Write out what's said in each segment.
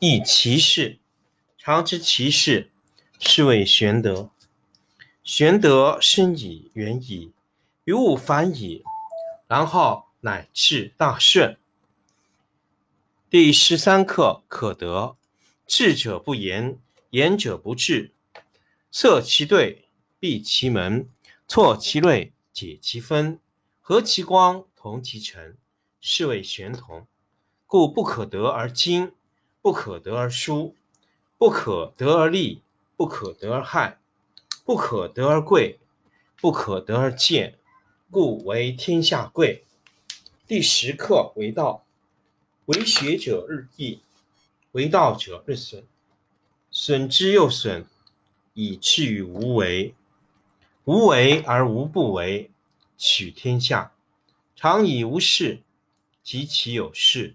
亦其事。常知其事，是谓玄德。玄德深矣，远矣，于物反矣，然后。乃至大顺。第十三课可得。智者不言，言者不智。塞其兑，闭其门，错其锐，解其分，和其光，同其尘，是谓玄同。故不可得而精，不可得而疏，不可得而利，不可得而害，不可得而贵，不可得而贱，故为天下贵。第十课为道，为学者日益，为道者日损，损之又损，以至于无为。无为而无不为，取天下常以无事，及其有事，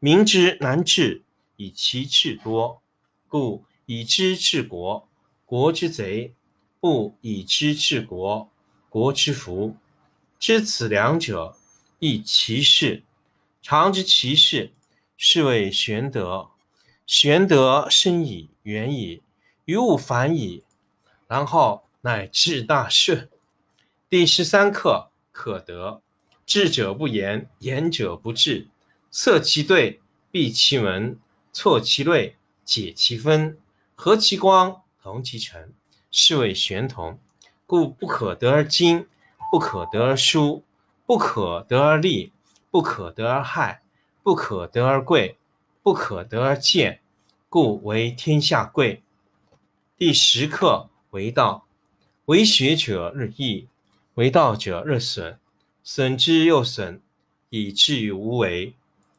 民之难治，以其智多。故以知治国，国之贼；不以知治国，国之福。知此两者，亦其事。常知其事，是谓玄德。玄德深矣，远矣，于物反矣，然后乃至大顺。第十三课可得。智者不言，言者不智。塞其兑，闭其门，错其锐，解其分，和其光，同其尘，是谓玄同。故不可得而精。不可得而疏，不可得而利，不可得而害，不可得而贵，不可得而贱，故为天下贵。第十课为道，为学者日益，为道者日损，损之又损，以至于无为。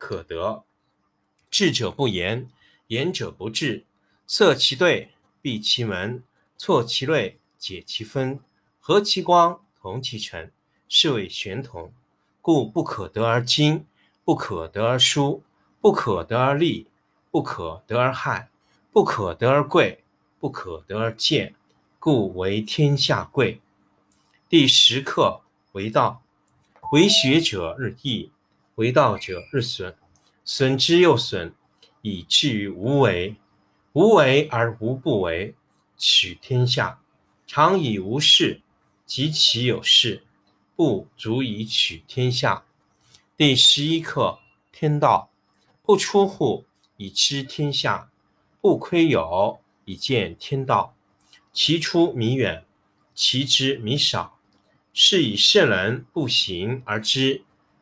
可得。智者不言，言者不智。塞其兑，闭其门，错其锐，解其分。和其光，同其尘，是谓玄同。故不可得而精，不可得而疏，不可得而利，不可得而害，不可得而贵，不可得而贱，故为天下贵。第十课为道，为学者日益，为道者日损，损之又损，以至于无为。无为而无不为，取天下常以无事，及其有事，不足以取天下。第十一课：天道不出户，以知天下；不窥有，以见天道。其出弥远，其知弥少。是以圣人不行而知，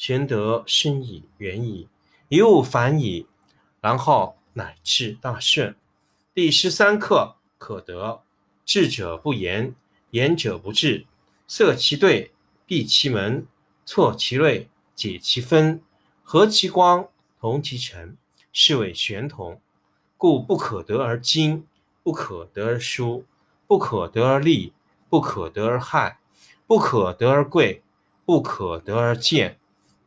玄德深矣，远矣，一物反矣，然后乃至大顺。第十三课。可得，智者不言，言者不智。塞其兑，闭其门，错其锐，解其分，和其光，同其尘，是谓玄同。故不可得而精，不可得而疏，不可得而利，不可得而害，不可得而贵，不可得而贱，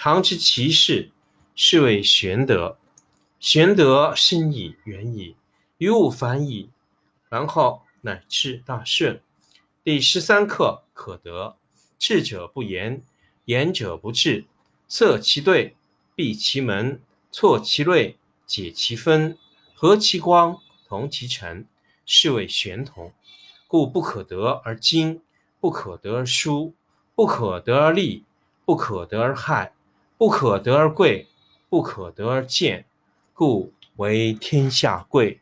常知其事，是谓玄德。玄德深矣，远矣，于物反矣。然后乃至大顺。第十三课可得。智者不言，言者不智。塞其兑，闭其门，错其锐，解其分，和其光，同其尘，是谓玄同。故不可得而精，不可得而疏，不可得而利，不可得而害，不可得而贵，不可得而贱，故为天下贵。